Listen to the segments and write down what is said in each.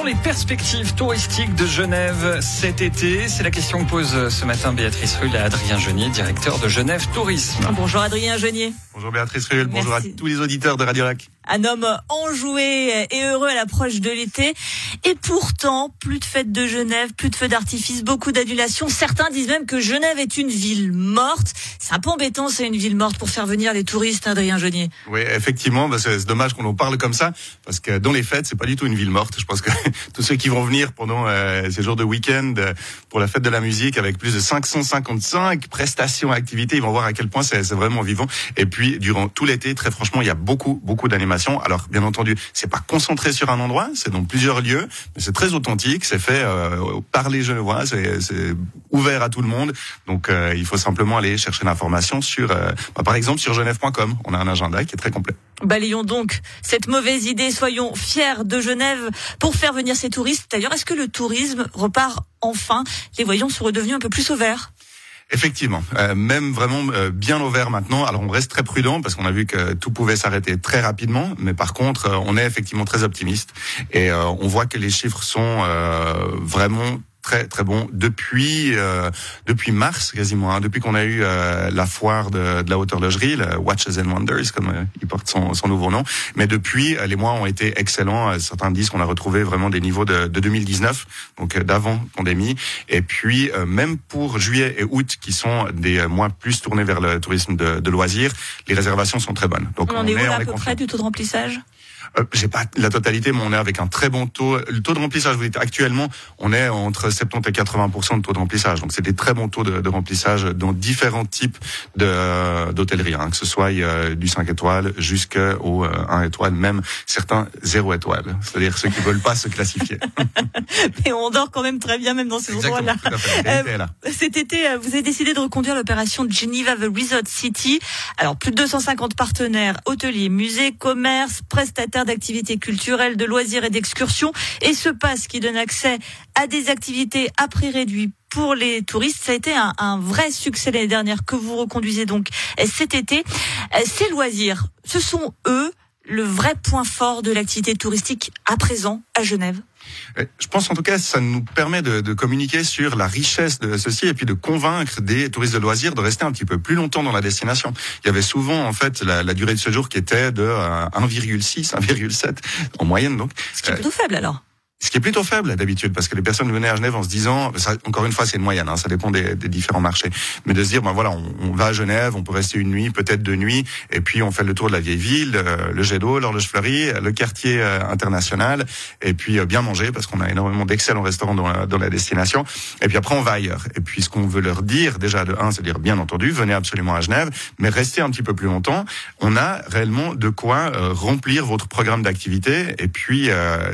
sont les perspectives touristiques de Genève cet été C'est la question que pose ce matin Béatrice Rull à Adrien Genier, directeur de Genève Tourisme. Bonjour Adrien Genier. Bonjour Béatrice Rull, bonjour à tous les auditeurs de Radio Lac un homme enjoué et heureux à l'approche de l'été. Et pourtant, plus de fêtes de Genève, plus de feux d'artifice, beaucoup d'annulations. Certains disent même que Genève est une ville morte. C'est un peu embêtant, c'est une ville morte pour faire venir les touristes, Adrien Genier. Oui, effectivement, bah, c'est dommage qu'on en parle comme ça, parce que dans les fêtes, c'est pas du tout une ville morte. Je pense que tous ceux qui vont venir pendant euh, ces jours de week-end euh, pour la fête de la musique, avec plus de 555 prestations, activités, ils vont voir à quel point c'est vraiment vivant. Et puis, durant tout l'été, très franchement, il y a beaucoup, beaucoup d'animations alors bien entendu, c'est pas concentré sur un endroit, c'est dans plusieurs lieux, mais c'est très authentique, c'est fait euh, par les Genevois, c'est ouvert à tout le monde. Donc euh, il faut simplement aller chercher l'information sur, euh, bah, par exemple sur genève.com. On a un agenda qui est très complet. Balayons donc cette mauvaise idée. Soyons fiers de Genève pour faire venir ces touristes. D'ailleurs, est-ce que le tourisme repart enfin? Les voyants sont redevenus un peu plus au. Effectivement, euh, même vraiment euh, bien au vert maintenant. Alors on reste très prudent parce qu'on a vu que tout pouvait s'arrêter très rapidement, mais par contre euh, on est effectivement très optimiste. Et on voit que les chiffres sont vraiment très très bon depuis euh, depuis mars quasiment hein, depuis qu'on a eu euh, la foire de, de la haute horlogerie le Watches and Wonders comme euh, il porte son, son, nouveau nom. Mais depuis les mois ont été excellents. Certains disent qu'on a retrouvé vraiment des niveaux de, de 2019 donc d'avant pandémie. Et puis même pour juillet et août qui sont des mois plus tournés vers le tourisme de, de loisirs les réservations sont très bonnes. Donc on, est, où, à peu près du taux de remplissage? Euh, j'ai pas la totalité, mais on est avec un très bon taux. Le taux de remplissage, vous dites, actuellement, on est entre 70 et 80% de taux de remplissage. Donc, c'est des très bons taux de, de remplissage dans différents types de d'hôtellerie, hein, que ce soit euh, du 5 étoiles jusqu'au euh, 1 étoile, même certains 0 étoiles, c'est-à-dire ceux qui veulent pas se classifier. Mais on dort quand même très bien, même dans ces endroits-là. Euh, cet été, euh, vous avez décidé de reconduire l'opération Geneva The Resort City. Alors, plus de 250 partenaires, hôteliers, musées, commerces, prestataires d'activités culturelles, de loisirs et d'excursions. Et ce passe qui donne accès à des activités à prix réduit pour les touristes. Ça a été un, vrai succès l'année dernière que vous reconduisez donc cet été. Euh, ces loisirs, ce sont eux le vrai point fort de l'activité touristique à présent à Genève euh, je pense en tout cas ça nous permet de, de, communiquer sur la richesse de ceci et puis de convaincre des touristes de loisirs de rester un petit peu plus longtemps dans la destination. Il y avait souvent en fait la, la durée de séjour qui était de 1,6, euh, 1,7 en moyenne donc. Ce qui est plutôt faible alors. Ce qui est plutôt faible d'habitude, parce que les personnes venaient à Genève en se disant, ça, encore une fois, c'est une moyenne, hein, ça dépend des, des, différents marchés, mais de se dire, ben voilà, on, on, va à Genève, on peut rester une nuit, peut-être deux nuits, et puis on fait le tour de la vieille ville, euh, le jet d'eau, l'horloge fleurie, le quartier euh, international, et puis euh, bien manger, parce qu'on a énormément d'excellents restaurants dans la, dans la, destination, et puis après on va ailleurs. Et puis ce qu'on veut leur dire, déjà de un, c'est dire bien entendu, venez absolument à Genève, mais restez un petit peu plus longtemps. On a réellement de quoi remplir votre programme d'activité, et puis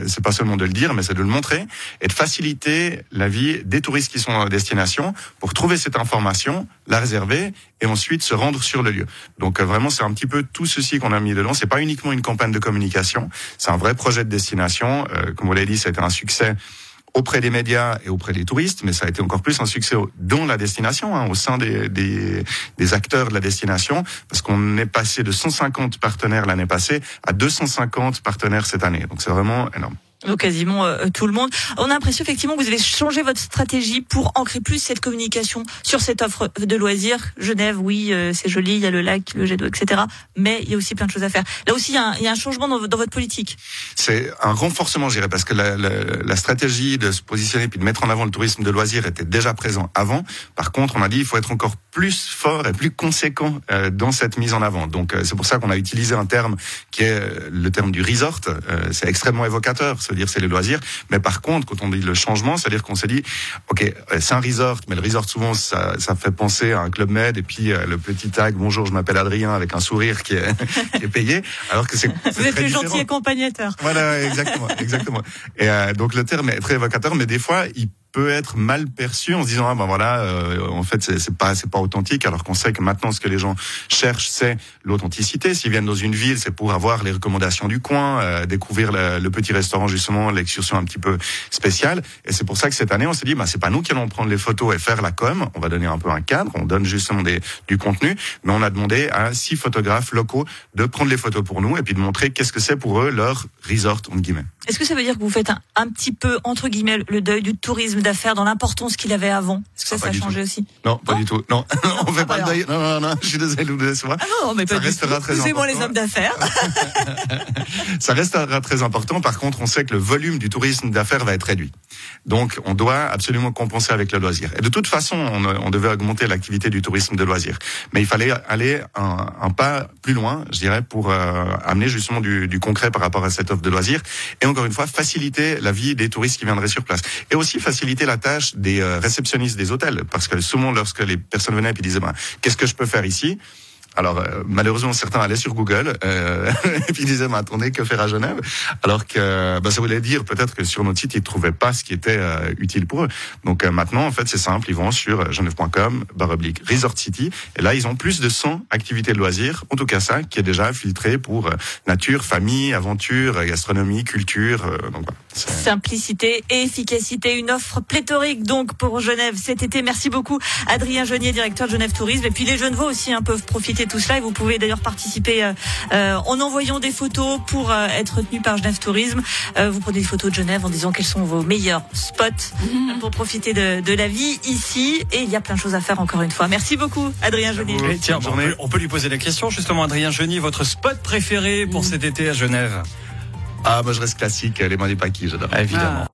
c'est pas seulement de le dire, mais c'est de le montrer et de faciliter la vie des touristes qui sont la destination pour trouver cette information, la réserver et ensuite se rendre sur le lieu. Donc euh, vraiment, c'est un petit peu tout ceci qu'on a mis dedans. C'est pas uniquement une campagne de communication, c'est un vrai projet de destination. Euh, comme vous l'avez dit, ça a été un succès auprès des médias et auprès des touristes, mais ça a été encore plus un succès dans la destination, hein, au sein des, des, des, acteurs de la destination, parce qu'on est passé de 150 partenaires l'année passée à 250 partenaires cette année. Donc c'est vraiment énorme. Donc quasiment euh, tout le monde. On a l'impression effectivement que vous avez changé votre stratégie pour ancrer plus cette communication sur cette offre de loisirs. Genève, oui, euh, c'est joli, il y a le lac, le jet d'eau, etc. Mais il y a aussi plein de choses à faire. Là aussi, il y a un, changement dans, votre politique. C'est un renforcement, je dirais, parce que la, stratégie de se positionner puis de mettre en avant le tourisme de loisirs était déjà présent avant. Par contre, on a dit il faut être encore plus fort et plus conséquent euh, dans cette mise en avant. Donc c'est pour ça qu'on a utilisé un terme qui est le terme du resort. c'est extrêmement évocateur dire c'est les loisirs. Mais par contre, quand on dit le changement, c'est-à-dire qu'on s'est dit, ok, euh, c'est un resort, mais le resort souvent ça, ça fait penser à un club med et puis euh, le petit tag bonjour, je m'appelle Adrien avec un sourire qui est, qui est payé, alors que c'est vous êtes le gentil accompagnateur. Voilà, exactement, exactement. Et euh, donc le terme est très évocateur, mais des fois il peut être mal perçu en se disant ah ben voilà euh, en fait c'est pas c'est pas authentique alors qu'on sait que maintenant ce que les gens cherchent c'est l'authenticité. S'ils viennent dans une ville c'est pour avoir les recommandations du coin euh, découvrir le, petit restaurant justement l'excursion un petit peu spéciale. Et c'est pour ça que cette année on s'est dit bah c'est pas nous qui allons prendre les photos et faire la com. On va donner un peu un cadre. On donne justement des, du contenu. Mais on a demandé à six photographes locaux de prendre les photos pour nous et puis de montrer qu'est-ce que c'est pour eux leur resort entre guillemets. Est-ce que ça veut dire que vous faites un, un petit peu entre guillemets le deuil du tourisme d'affaires dans l'importance qu'il avait avant Est-ce que ça, ça a changé aussi Non, pas du tout. Non, on fait pas le Non, non, non, je suis désolé de vous décevoir. Ah non, mais ça restera très important. moi les hommes d'affaires. ça restera très important. Par contre, on sait que le volume du tourisme d'affaires va être réduit. Donc, on doit absolument compenser avec le loisir. Et de toute façon, on, on devait augmenter l'activité du tourisme de loisir. Mais il fallait aller un, un pas plus loin, je dirais, pour euh, amener justement du, du concret par rapport à cette offre de loisirs. Et encore une fois, faciliter la vie des touristes qui viendraient sur place. Et aussi faciliter la tâche des euh, réceptionnistes des hôtels, parce que souvent lorsque les personnes venaient et disaient ben, qu'est-ce que je peux faire ici? Alors euh, malheureusement certains allaient sur Google euh, et puis disaient mais attendez que faire à Genève? Alors que bah, ça voulait dire peut-être que sur notre site ils trouvaient pas ce qui était euh, utile pour eux. Donc euh, maintenant en fait c'est simple ils vont sur genève.com baroblique Resort City et là ils ont plus de 100 activités de loisirs en tout cas ça qui est déjà filtré pour nature, famille, aventure, gastronomie, culture. donc voilà. Simplicité et efficacité, une offre pléthorique donc pour Genève cet été. Merci beaucoup Adrien Genier, directeur de Genève Tourisme. Et puis les Genevois aussi hein, peuvent profiter tout cela et vous pouvez d'ailleurs participer euh, euh, en envoyant des photos pour euh, être retenu par Genève Tourisme. vous prenez des photos de Genève en disant quels sont vos meilleurs spots mhm. pour profiter de, de, la vie ici. Et il y a plein de choses à faire encore une fois. Merci beaucoup Adrien Genier. Tiens, on peut, on peut, lui poser la question justement Adrien Genier, votre spot préféré pour cet été à Genève? Ah, moi je reste classique, les mains du paquis, j'adore. Évidemment.